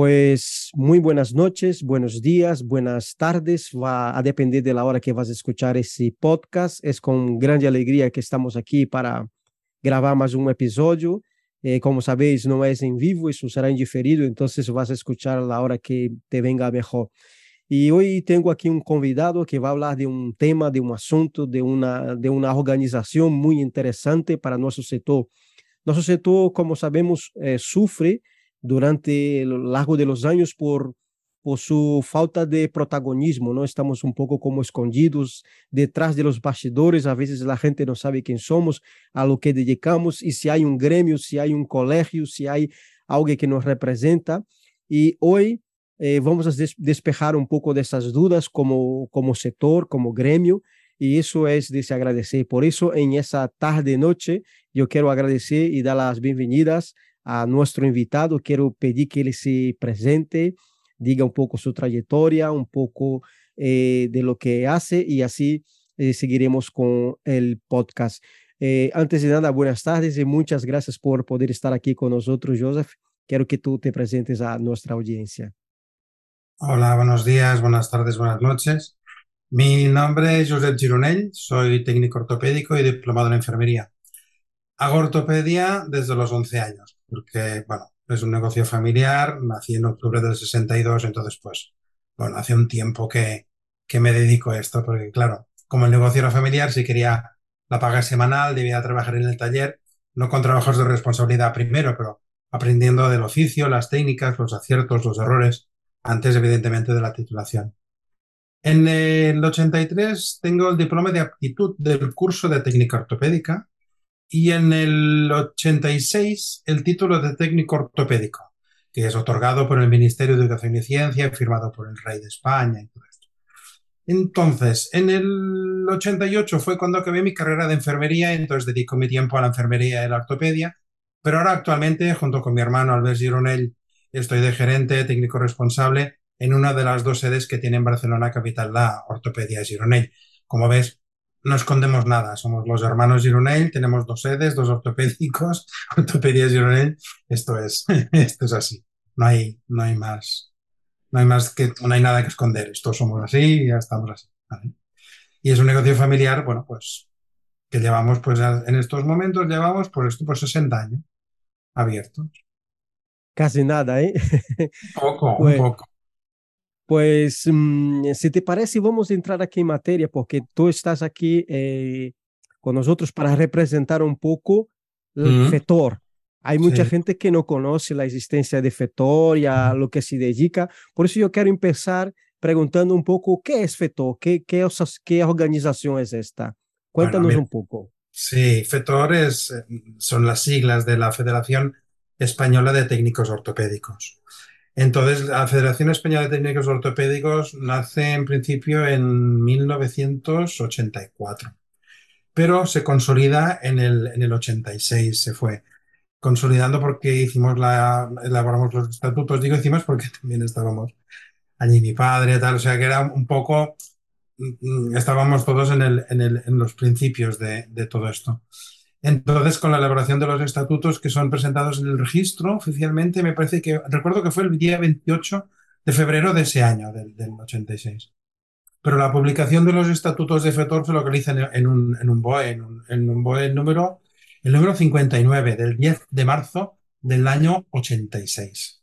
Pues muy buenas noches, buenos días, buenas tardes. Va a depender de la hora que vas a escuchar ese podcast. Es con grande alegría que estamos aquí para grabar más un episodio. Eh, como sabéis, no es en vivo, eso será en diferido, entonces vas a escuchar a la hora que te venga mejor. Y hoy tengo aquí un convidado que va a hablar de un tema, de un asunto, de una, de una organización muy interesante para nuestro sector. Nuestro sector, como sabemos, eh, sufre durante lo largo de los años por, por su falta de protagonismo, ¿no? Estamos un poco como escondidos detrás de los bastidores, a veces la gente no sabe quién somos, a lo que dedicamos y si hay un gremio, si hay un colegio, si hay alguien que nos representa. Y hoy eh, vamos a des despejar un poco de esas dudas como, como sector, como gremio, y eso es de se agradecer. Por eso en esa tarde noche yo quiero agradecer y dar las bienvenidas a nuestro invitado. Quiero pedir que él se presente, diga un poco su trayectoria, un poco eh, de lo que hace y así eh, seguiremos con el podcast. Eh, antes de nada, buenas tardes y muchas gracias por poder estar aquí con nosotros, Joseph. Quiero que tú te presentes a nuestra audiencia. Hola, buenos días, buenas tardes, buenas noches. Mi nombre es Josep Gironell, soy técnico ortopédico y diplomado en enfermería. Hago ortopedia desde los 11 años porque, bueno, es un negocio familiar, nací en octubre del 62, entonces, pues, bueno, hace un tiempo que, que me dedico a esto, porque, claro, como el negocio era familiar, si quería la paga semanal, debía trabajar en el taller, no con trabajos de responsabilidad primero, pero aprendiendo del oficio, las técnicas, los aciertos, los errores, antes, evidentemente, de la titulación. En el 83 tengo el diploma de aptitud del curso de técnica ortopédica y en el 86 el título de técnico ortopédico, que es otorgado por el Ministerio de Educación y Ciencia, firmado por el Rey de España y todo esto. Entonces, en el 88 fue cuando acabé mi carrera de enfermería, entonces dedico mi tiempo a la enfermería y la ortopedia, pero ahora actualmente, junto con mi hermano Albert Gironell, estoy de gerente, técnico responsable en una de las dos sedes que tiene en Barcelona capital la ortopedia Gironell. Como ves, no escondemos nada, somos los hermanos Gironell, tenemos dos sedes, dos ortopédicos, ortopedia Gironell, esto es, esto es así, no hay, no hay más, no hay más que, no hay nada que esconder, esto somos así y ya estamos así. Y es un negocio familiar, bueno, pues, que llevamos, pues, en estos momentos llevamos, por esto, pues 60 años abiertos. Casi nada, ¿eh? Poco, un poco. Pues, um, si te parece, vamos a entrar aquí en materia, porque tú estás aquí eh, con nosotros para representar un poco el mm. FETOR. Hay mucha sí. gente que no conoce la existencia de FETOR y a lo que se dedica. Por eso yo quiero empezar preguntando un poco qué es FETOR, qué, qué, qué organización es esta. Cuéntanos bueno, un poco. Sí, FETOR es, son las siglas de la Federación Española de Técnicos Ortopédicos. Entonces, la Federación Española de Técnicos Ortopédicos nace en principio en 1984, pero se consolida en el, en el 86, se fue consolidando porque hicimos la, elaboramos los estatutos, digo hicimos porque también estábamos allí mi padre, tal, o sea que era un poco, mm, estábamos todos en, el, en, el, en los principios de, de todo esto. Entonces, con la elaboración de los estatutos que son presentados en el registro oficialmente, me parece que, recuerdo que fue el día 28 de febrero de ese año, del, del 86. Pero la publicación de los estatutos de FETOR se localiza en, un, en un BOE, en un, en un BOE número, el número 59, del 10 de marzo del año 86.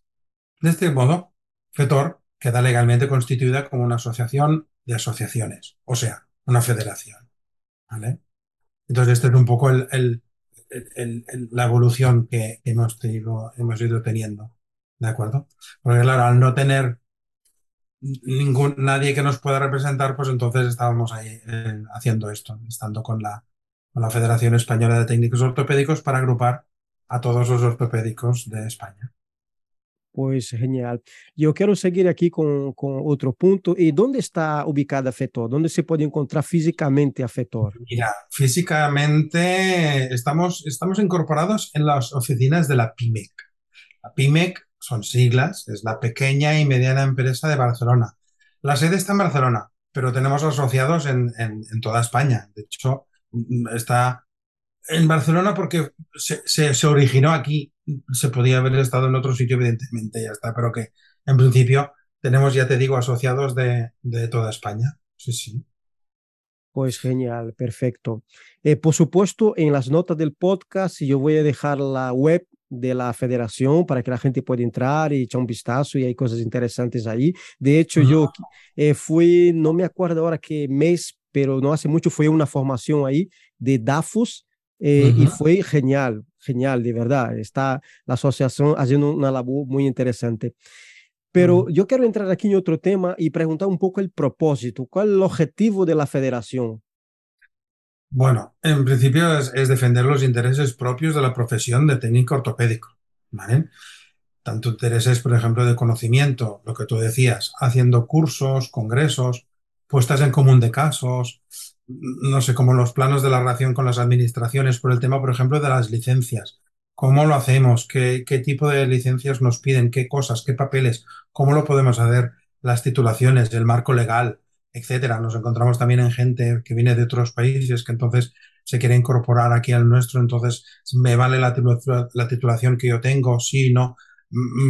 De este modo, FETOR queda legalmente constituida como una asociación de asociaciones, o sea, una federación. ¿Vale? Entonces, este es un poco el, el, el, la evolución que hemos, tenido, hemos ido teniendo. ¿De acuerdo? Porque claro, al no tener ningún, nadie que nos pueda representar, pues entonces estábamos ahí eh, haciendo esto, estando con la, con la Federación Española de Técnicos Ortopédicos para agrupar a todos los ortopédicos de España. Pues genial. Yo quiero seguir aquí con, otro punto. ¿Y dónde está ubicada FETOR? ¿Dónde se puede encontrar físicamente a FETOR? Mira, físicamente estamos, estamos incorporados en las oficinas de la PIMEC. La PIMEC son siglas, es la pequeña y mediana empresa de Barcelona. La sede está en Barcelona, pero tenemos asociados en, toda España. De hecho, está en Barcelona porque se originó aquí se podía haber estado en otro sitio, evidentemente, ya está, pero que en principio tenemos, ya te digo, asociados de, de toda España. Sí, sí. Pues genial, perfecto. Eh, por supuesto, en las notas del podcast yo voy a dejar la web de la federación para que la gente pueda entrar y echar un vistazo y hay cosas interesantes ahí. De hecho, yo eh, fui, no me acuerdo ahora qué mes, pero no hace mucho fue una formación ahí de DAFUS eh, y fue genial, genial, de verdad. Está la asociación haciendo una labor muy interesante. Pero yo quiero entrar aquí en otro tema y preguntar un poco el propósito. ¿Cuál es el objetivo de la federación? Bueno, en principio es, defender los intereses propios de la profesión de técnico ortopédico, ¿vale? Tanto intereses, por ejemplo, de conocimiento, lo que tú decías, haciendo cursos, congresos, puestas en común de casos, no sé, como los planos de la relación con las administraciones por el tema, por ejemplo, de las licencias. ¿Cómo lo hacemos? ¿Qué, qué tipo de licencias nos piden? ¿Qué cosas? ¿Qué papeles? ¿Cómo lo podemos hacer? Las titulaciones, el marco legal, etcétera. Nos encontramos también en gente que viene de otros países que entonces se quiere incorporar aquí al nuestro, entonces me vale la, titulación que yo tengo, sí, no.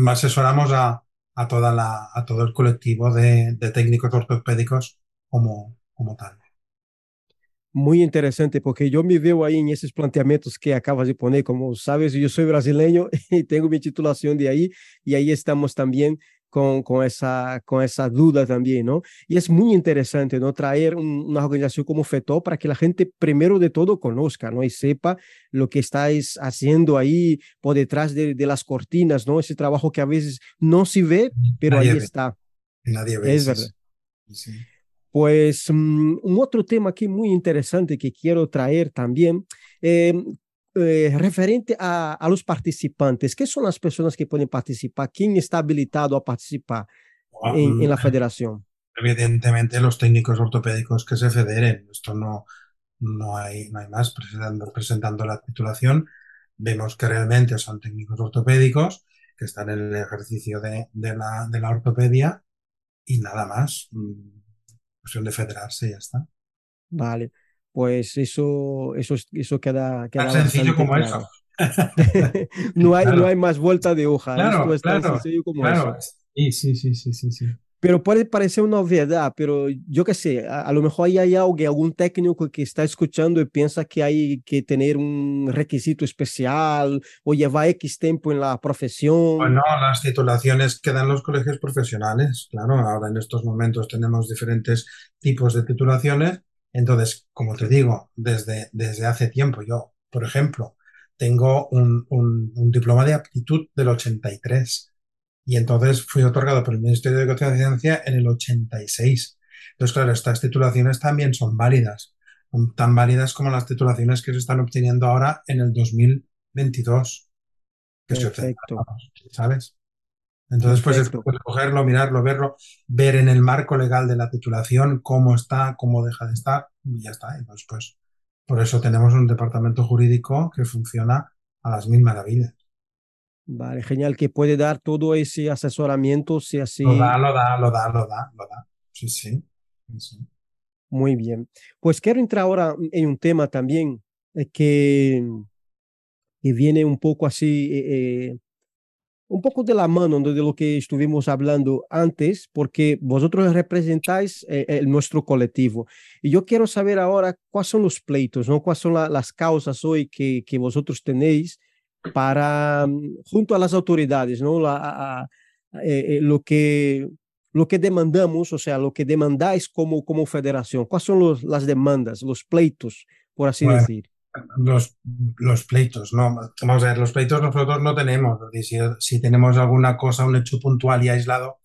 Asesoramos a, a, toda la, a todo el colectivo de, de técnicos ortopédicos como, como tal. Muy interesante, porque yo me veo ahí en esos planteamientos que acabas de poner, como sabes, yo soy brasileño y tengo mi titulación de ahí, y ahí estamos también con, con, esa, con esa duda también, ¿no? Y es muy interesante, ¿no? Traer una organización como FETO para que la gente, primero de todo, conozca, ¿no? Y sepa lo que estáis haciendo ahí por detrás de, de las cortinas, ¿no? Ese trabajo que a veces no se ve, pero ahí está. Nadie ve. Es verdad. Sí. Pues um, un otro tema aquí muy interesante que quiero traer también, eh, eh, referente a, a, los participantes. ¿Qué son las personas que pueden participar? ¿Quién está habilitado a participar en, en la federación? Evidentemente los técnicos ortopédicos que se federen. Esto no, no, hay, no hay más. Presentando, presentando la titulación, vemos que realmente son técnicos ortopédicos que están en el ejercicio de, de, la, de la ortopedia y nada más de federarse y ya está. Vale, pues eso, eso, eso queda, queda tan sencillo como eso. no, hay, no hay más vuelta de hoja. Claro, Esto es tan sencillo como eso. Sí, sí, sí, sí, sí. Pero puede parecer una obviedad, pero yo qué sé, a, a, lo mejor ahí hay alguien, algún técnico que está escuchando y piensa que hay que tener un requisito especial o llevar X tiempo en la profesión. Bueno, las titulaciones que dan los colegios profesionales, claro, ahora en estos momentos tenemos diferentes tipos de titulaciones, entonces, como te digo, desde, desde hace tiempo, yo, por ejemplo, tengo un, un, un diploma de aptitud del 83 y entonces fui otorgado por el Ministerio de Educación y Ciencia en el 86. Entonces, claro, estas titulaciones también son válidas, tan válidas como las titulaciones que se están obteniendo ahora en el 2022. Que Perfecto. ¿Sabes? Entonces, pues es cogerlo, mirarlo, verlo, ver en el marco legal de la titulación cómo está, cómo deja de estar, y ya está. Entonces, pues por eso tenemos un departamento jurídico que funciona a las mil maravillas. Vale, genial, que puede dar todo ese asesoramiento, si así. Lo da, lo da, lo da, lo da, lo da. Sí, sí. sí. Muy bien. Pues quiero entrar ahora en un tema también eh, que, que viene un poco así, eh, eh un poco de la mano de lo que estuvimos hablando antes, porque vosotros representáis eh, el, nuestro colectivo. Y yo quiero saber ahora cuáles son los pleitos, ¿no? cuáles son la, las causas hoy que, que vosotros tenéis para, mm, junto a las autoridades, ¿no? La, a, a, eh, lo, que, lo que demandamos, o sea, lo que demandáis como, como federación. ¿Cuáles son los, las demandas, los pleitos, por así bueno, decir? Los, los pleitos, no, vamos a ver, los pleitos nosotros no tenemos. Si, si tenemos alguna cosa, un hecho puntual y aislado,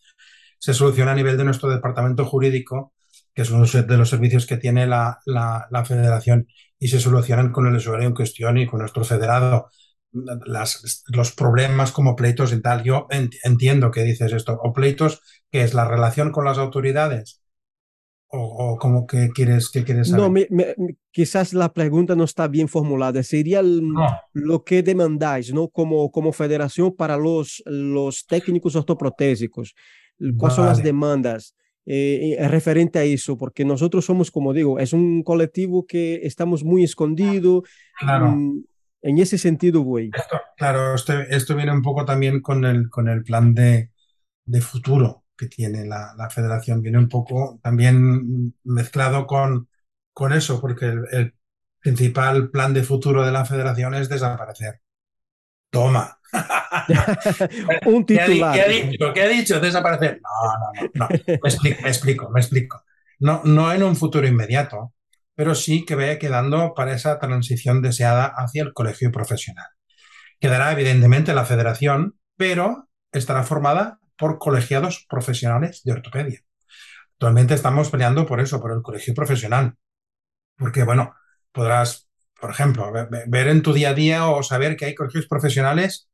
se soluciona a nivel de nuestro departamento jurídico, que es uno de los servicios que tiene la, la, la federación, y se solucionan con el usuario en cuestión y con nuestro federado las, los problemas como pleitos y tal. Yo entiendo que dices esto. O pleitos, que es la relación con las autoridades. O, o como que quieres, que quieres saber? No, me, me, quizás la pregunta no está bien formulada. Sería el, no. lo que demandáis, ¿no? Como, como federación para los, los técnicos ortoprotésicos. ¿Cuáles vale. son las demandas? Eh, referente a eso, porque nosotros somos, como digo, es un colectivo que estamos muy escondido. Claro. Mm, en ese sentido voy. claro, esto, esto, viene un poco también con el, con el plan de, de futuro que tiene la, la, federación. Viene un poco también mezclado con, con eso, porque el, el principal plan de futuro de la federación es desaparecer. Toma. un titular. ¿Qué ha, dicho? ¿Qué ha dicho? Desaparecer. No, no, no. no. Me, explico, me explico, me explico. No, no en un futuro inmediato, pero sí que vaya quedando para esa transición deseada hacia el colegio profesional. Quedará evidentemente la federación, pero estará formada por colegiados profesionales de ortopedia. Actualmente estamos peleando por eso, por el colegio profesional, porque bueno, podrás, por ejemplo, ver, en tu día a día o saber que hay colegios profesionales,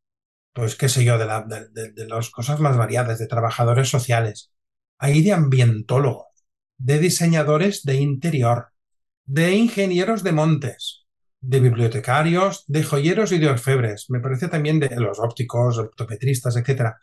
pues qué sé yo, de, de, de las cosas más variadas, de trabajadores sociales, hay de ambientólogos, de diseñadores de interior, de ingenieros de montes, de bibliotecarios, de joyeros y de orfebres. Me parece también de los ópticos, ortopedistas, etc.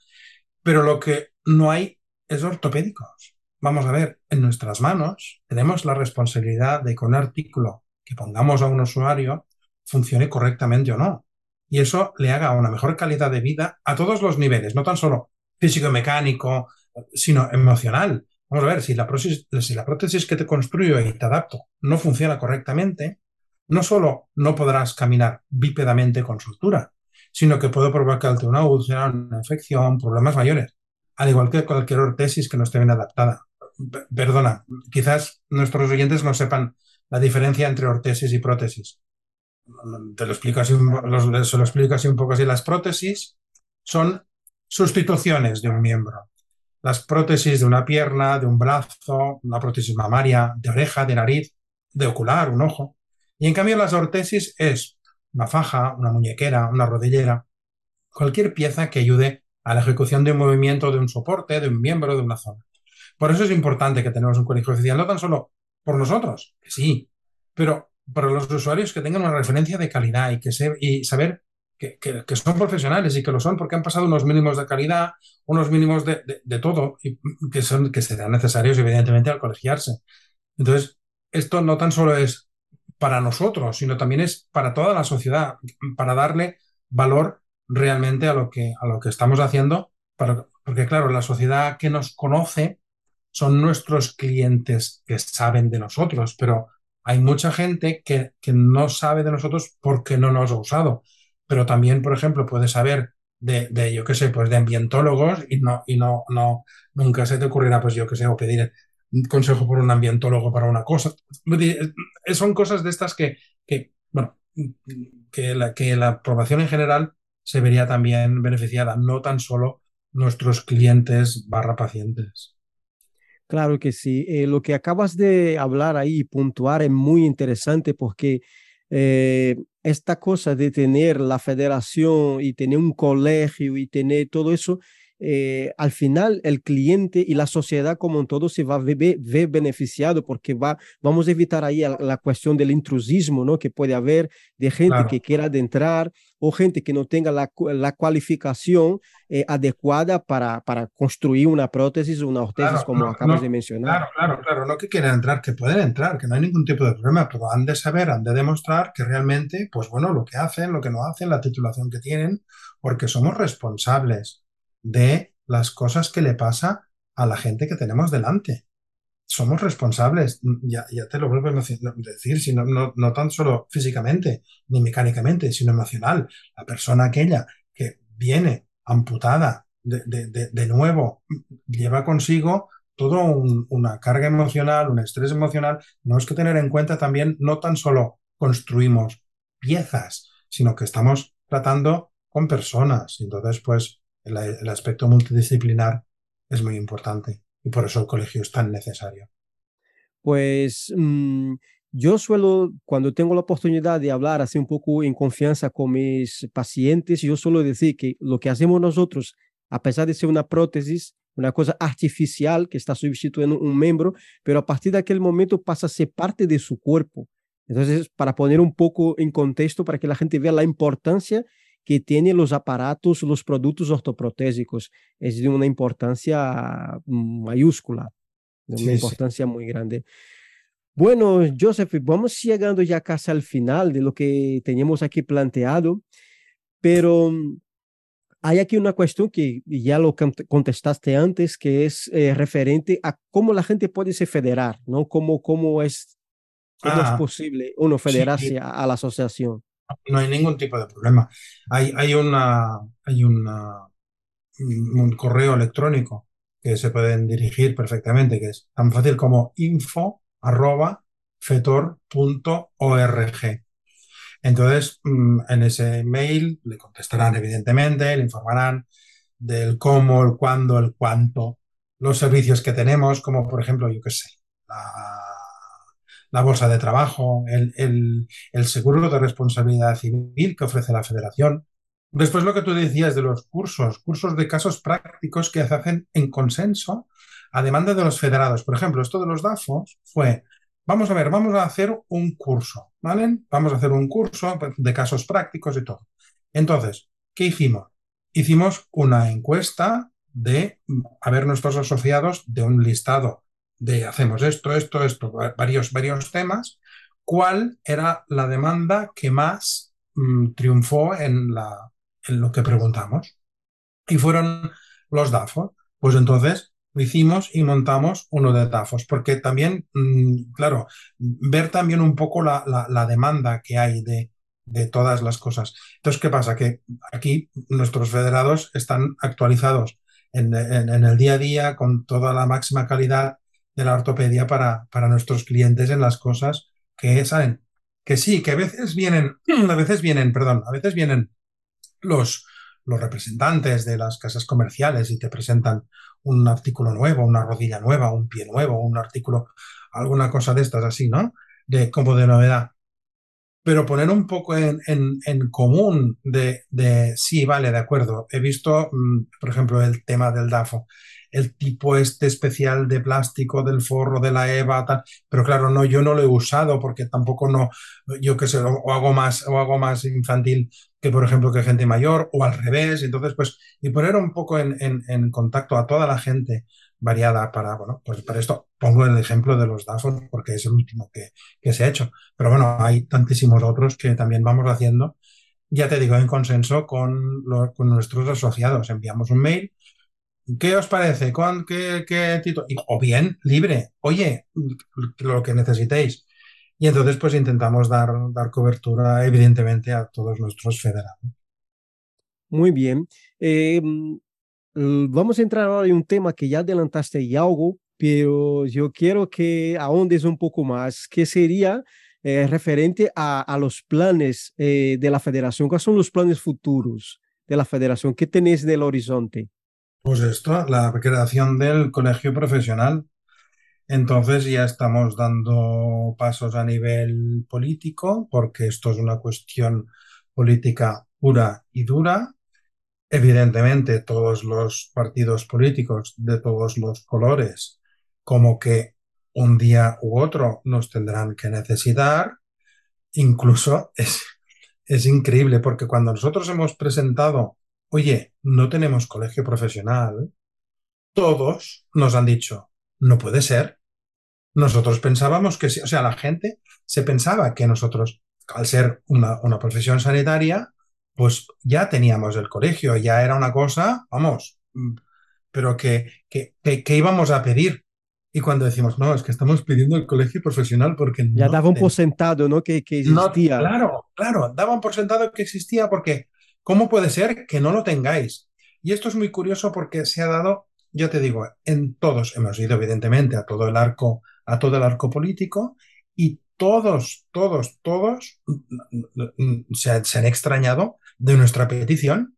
Pero lo que no hay es ortopédicos. Vamos a ver, en nuestras manos tenemos la responsabilidad de que un artículo que pongamos a un usuario funcione correctamente o no. Y eso le haga una mejor calidad de vida a todos los niveles, no tan solo físico-mecánico, sino emocional. Vamos a ver, si la, prótesis, si la prótesis que te construyo y te adapto no funciona correctamente, no solo no podrás caminar bípedamente con soltura, sino que puede provocarte una úlcera, una infección, problemas mayores, al igual que cualquier ortesis que no esté bien adaptada. Perdona, quizás nuestros oyentes no sepan la diferencia entre ortesis y prótesis. Te lo se lo explico así un poco así. Las prótesis son sustituciones de un miembro las prótesis de una pierna, de un brazo, una prótesis mamaria, de oreja, de nariz, de ocular, un ojo. Y en cambio las ortesis es una faja, una muñequera, una rodillera, cualquier pieza que ayude a la ejecución de un movimiento, de un soporte, de un miembro, de una zona. Por eso es importante que tenemos un colegio oficial, no tan solo por nosotros, que sí, pero para los usuarios que tengan una referencia de calidad y, que se, y saber que, son profesionales y que lo son porque han pasado unos mínimos de calidad, unos mínimos de, de, todo, y que, son, que serán necesarios, evidentemente, al colegiarse. Entonces, esto no tan solo es para nosotros, sino también es para toda la sociedad, para darle valor realmente a lo que, a lo que estamos haciendo, porque claro, la sociedad que nos conoce son nuestros clientes que saben de nosotros, pero hay mucha gente que, que no sabe de nosotros porque no nos ha usado pero también, por ejemplo, puedes saber de, de yo qué sé, pues de ambientólogos y no, y no, no, nunca se te ocurrirá, pues yo qué sé, o pedir consejo por un ambientólogo para una cosa. Son cosas de estas que, que bueno, que la, que la aprobación en general se vería también beneficiada, no tan solo nuestros clientes barra pacientes. Claro que sí. Eh, lo que acabas de hablar ahí y puntuar es muy interesante porque eh, esta cosa de tener la federación y tener un colegio y tener todo eso, eh, al final el cliente y la sociedad como un todo se va a ver, ver beneficiado porque va, vamos a evitar ahí la, la, cuestión del intrusismo ¿no? que puede haber de gente claro. que quiera adentrar o gente que no tenga la, la cualificación eh, adecuada para, para construir una prótesis o una ortesis claro, como no, acabas no, de mencionar. Claro, claro, claro, no que quieran entrar, que pueden entrar, que no hay ningún tipo de problema, pero han de saber, han de demostrar que realmente, pues bueno, lo que hacen, lo que no hacen, la titulación que tienen, porque somos responsables de las cosas que le pasa a la gente que tenemos delante. Somos responsables, ya, ya te lo vuelvo a decir, sino, no, no tan solo físicamente ni mecánicamente, sino emocional. La persona aquella que viene amputada de, de, de, de nuevo lleva consigo toda un, una carga emocional, un estrés emocional. Tenemos que tener en cuenta también, no tan solo construimos piezas, sino que estamos tratando con personas. Entonces, pues, el, aspecto multidisciplinar es muy importante y por eso el colegio es tan necesario. Pues mmm, yo suelo, cuando tengo la oportunidad de hablar así un poco en confianza con mis pacientes, yo suelo decir que lo que hacemos nosotros, a pesar de ser una prótesis, una cosa artificial que está sustituyendo un miembro, pero a partir de aquel momento pasa a ser parte de su cuerpo. Entonces, para poner un poco en contexto, para que la gente vea la importancia que tienen los aparatos, los productos ortoprotésicos, es de una importancia mayúscula, de una sí, importancia sí. muy grande. Bueno, Joseph, vamos llegando ya casi al final de lo que teníamos aquí planteado, pero mm, hay aquí una cuestión que ya lo contestaste antes, que es eh, referente a cómo la gente puede se federar, ¿no? Cómo, cómo, es, cómo es posible uno federarse sí, a, a la asociación. No hay ningún tipo de problema. Hay, hay una, hay una, un correo electrónico que se pueden dirigir perfectamente, que es tan fácil como info arroba. Entonces, mm, en ese mail le contestarán, evidentemente, le informarán del cómo, el cuándo, el cuánto, los servicios que tenemos, como por ejemplo, yo qué sé, la, la bolsa de trabajo, el, el, el seguro de responsabilidad civil que ofrece la federación. Después lo que tú decías de los cursos, cursos de casos prácticos que se hacen en consenso a demanda de los federados. Por ejemplo, esto de los DAFOS fue, vamos a ver, vamos a hacer un curso, ¿vale? Vamos a hacer un curso de casos prácticos y todo. Entonces, ¿qué hicimos? Hicimos una encuesta de a ver nuestros asociados de un listado de hacemos esto, esto, esto, varios, varios temas, ¿cuál era la demanda que más mmm, triunfó en, la, en lo que preguntamos? Y fueron los DAFOS. Pues entonces lo hicimos y montamos uno de DAFOS, porque también, mmm, claro, ver también un poco la, la, demanda que hay de, de todas las cosas. Entonces, ¿qué pasa? Que aquí nuestros federados están actualizados en, en, el día a día con toda la máxima calidad de la ortopedia para, para nuestros clientes en las cosas que saben. Que sí, que a veces vienen, a veces vienen, perdón, a veces vienen los, los representantes de las casas comerciales y te presentan un artículo nuevo, una rodilla nueva, un pie nuevo, un artículo, alguna cosa de estas así, ¿no? De como de novedad. Pero poner un poco en, en, en común de, de, sí, vale, de acuerdo. He visto, por ejemplo, el tema del DAFO el tipo este especial de plástico del forro de la EVA, tal. pero claro, no, yo no lo he usado porque tampoco no, yo qué sé, o hago más, o hago más infantil que, por ejemplo, que gente mayor, o al revés. Entonces, pues, y poner un poco en, en, contacto a toda la gente variada para, bueno, pues para esto pongo el ejemplo de los DAFOS porque es el último que, que se ha hecho. Pero bueno, hay tantísimos otros que también vamos haciendo ya te digo, en consenso con, con, nuestros asociados. Enviamos un mail ¿Qué os parece? ¿Con qué, qué título? O bien, libre. Oye, lo que necesitéis. Y entonces, pues intentamos dar, dar cobertura, evidentemente, a todos nuestros federados. Muy bien. Eh, vamos a entrar ahora en un tema que ya adelantaste y algo, pero yo quiero que ahondes un poco más, que sería eh, referente a, a, los planes eh, de la federación. ¿Cuáles son los planes futuros de la federación? ¿Qué tenéis en el horizonte? Pues esto, la creación del colegio profesional. Entonces ya estamos dando pasos a nivel político, porque esto es una cuestión política pura y dura. Evidentemente, todos los partidos políticos de todos los colores, como que un día u otro nos tendrán que necesitar. Incluso es, es increíble, porque cuando nosotros hemos presentado oye, no tenemos colegio profesional, todos nos han dicho, no puede ser. Nosotros pensábamos que sí, o sea, la gente se pensaba que nosotros, al ser una, una profesión sanitaria, pues ya teníamos el colegio, ya era una cosa, vamos, pero que, que, que, que íbamos a pedir. Y cuando decimos, no, es que estamos pidiendo el colegio profesional porque... Ya no daban por sentado, ¿no? Que, que existía. No, claro, claro, daban por sentado que existía porque ¿Cómo puede ser que no lo tengáis? Y esto es muy curioso porque se ha dado, yo te digo, en todos, hemos ido evidentemente a todo el arco, a todo el arco político, y todos, todos, todos se, se han extrañado de nuestra petición.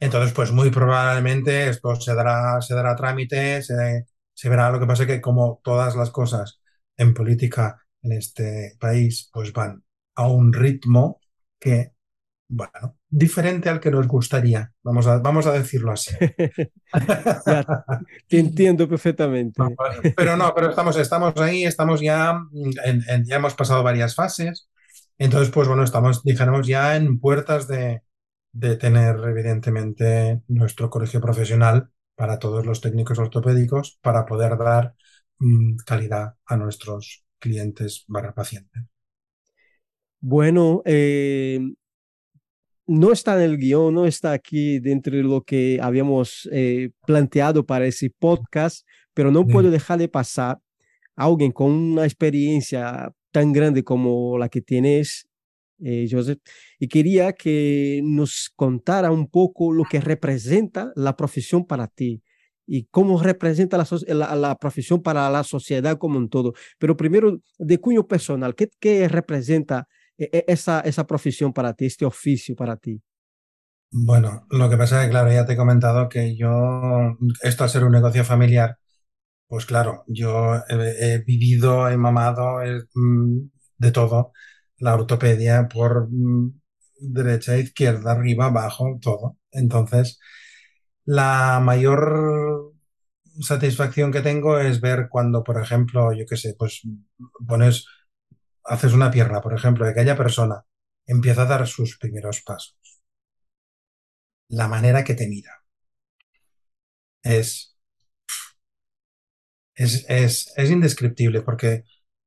Entonces, pues muy probablemente esto se dará, se dará trámite, se, se verá. Lo que pasa es que como todas las cosas en política en este país, pues van a un ritmo que bueno, diferente al que nos gustaría, vamos a, vamos a decirlo así. ya, te entiendo perfectamente. No, pero no, pero estamos, estamos ahí, estamos ya, en, en, ya hemos pasado varias fases, entonces pues bueno, estamos, dijéramos, ya en puertas de, de tener evidentemente nuestro colegio profesional para todos los técnicos ortopédicos para poder dar mmm, calidad a nuestros, clientes barra pacientes. Bueno, eh, no está en el guion, no está aquí dentro de lo que habíamos eh, planteado para ese podcast, pero no puedo dejar de pasar a alguien con una experiencia tan grande como la que tienes, eh, Joseph, y quería que nos contara un poco lo que representa la profesión para ti y cómo representa la, la, profesión para la sociedad como un todo. Pero primero, de cuño personal, ¿qué, qué representa esa, esa profesión para ti, este oficio para ti? Bueno, lo que pasa es que, claro, ya te he comentado que yo, esto a ser un negocio familiar, pues claro, yo he, vivido, he mamado mm, de todo, la ortopedia por mm, derecha, izquierda, arriba, abajo, todo. Entonces, la mayor satisfacción que tengo es ver cuando, por ejemplo, yo qué sé, pues pones haces una pierna, por ejemplo, de aquella persona empieza a dar sus primeros pasos. La manera que te mira es, es, es, indescriptible porque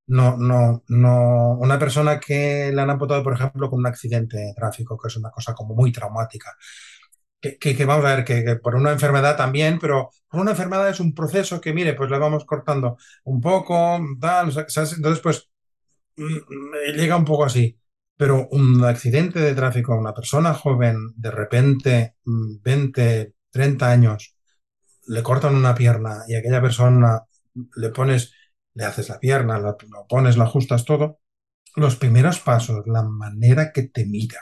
no, no, no, una persona que le han amputado, por ejemplo, con un accidente de tráfico, que es una cosa como muy traumática, que, que, vamos a ver, que, por una enfermedad también, pero por una enfermedad es un proceso que, mire, pues le vamos cortando un poco, tal, entonces, pues llega un poco así, pero un accidente de tráfico a una persona joven, de repente, 20, mm, 30 años, le cortan una pierna y a aquella persona le pones, le haces la pierna, lo pones, la ajustas todo, los primeros pasos, la manera que te mira,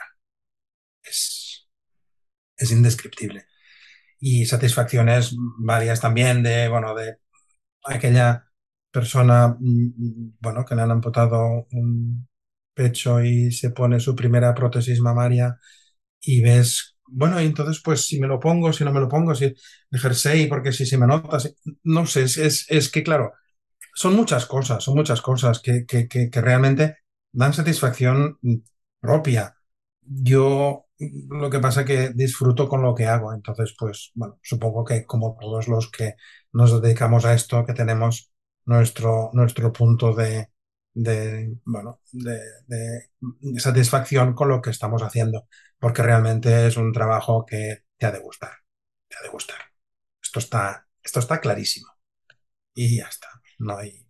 es, es indescriptible. Y satisfacciones varias también de, bueno, de aquella persona, mm, mm, bueno, que le han amputado un pecho y se pone su primera prótesis mamaria y ves, bueno, entonces pues si me lo pongo, si no me lo pongo, si el jersey, porque si se me nota, no sé, es, es, que claro, son muchas cosas, son muchas cosas que, que, que, que realmente dan satisfacción propia. Yo lo que pasa es que disfruto con lo que hago, entonces pues bueno, supongo que como todos los que nos dedicamos a esto, que tenemos nuestro, nuestro punto de, de, bueno, de, satisfacción con lo que estamos haciendo, porque realmente es un trabajo que te ha de gustar, te ha de gustar. Esto está, esto está clarísimo. Y ya está, no hay,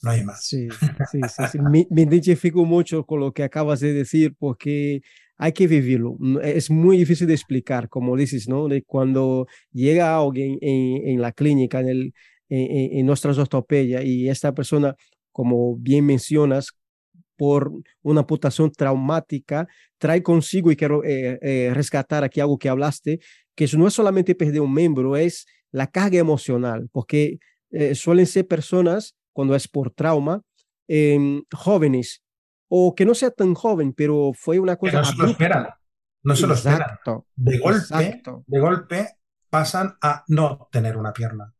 no hay más. Sí, sí, sí, Me, me, identifico mucho con lo que acabas de decir porque hay que vivirlo. Es muy difícil de explicar, como dices, ¿no? De cuando llega alguien en, en la clínica, en el, en, nuestras ortopedias y esta persona, como bien mencionas, por una amputación traumática, trae consigo, y quiero eh, eh, rescatar aquí algo que hablaste, que no es solamente perder un miembro, es la carga emocional, porque eh, suelen ser personas, cuando es por trauma, em, jóvenes, o que no sea tan joven, pero fue una cosa... no se lo esperan, no se lo esperan. De golpe, de golpe pasan a no tener una pierna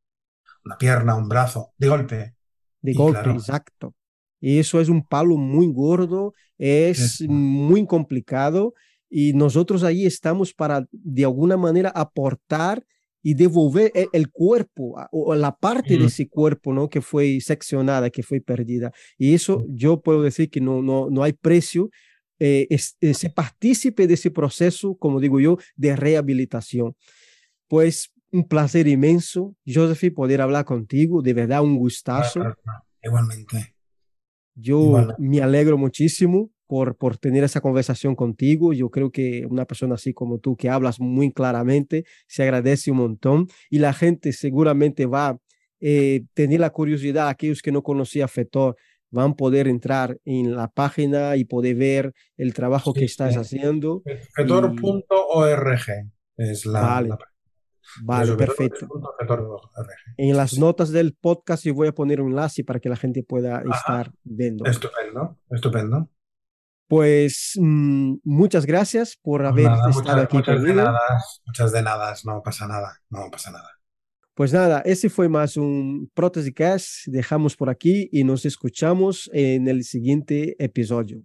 una pierna, un brazo, de golpe. De golpe, exacto. Y eso es un palo muy gordo, es muy complicado y nosotros ahí estamos para de alguna manera aportar y devolver e, el, cuerpo o la parte de ese cuerpo ¿no? que fue seccionada, que fue perdida. Y eso yo puedo decir que no, no, no hay precio. Eh, ese partícipe de ese proceso, como digo yo, de rehabilitación. Pues un placer inmenso, Joseph, poder hablar contigo. De verdad, un gustazo. Igualmente. Yo me alegro muchísimo por, por tener esa conversación contigo. Yo creo que una persona así como tú, que hablas muy claramente, se agradece un montón. Y la gente seguramente va a eh, tener la curiosidad, aquellos que no conocían FETOR, van a poder entrar en la página y poder ver el trabajo que estás haciendo. FETOR.org es la, vale. la Vale, perfecto. En las notas del podcast yo voy a poner un enlace para que la gente pueda estar viendo. Estupendo, estupendo. Pues mm, muchas gracias por pues haber estado aquí muchas De nada, muchas de nada, no pasa nada, no pasa nada. Pues nada, ese fue más un Cast. Dejamos por aquí y nos escuchamos en el siguiente episodio.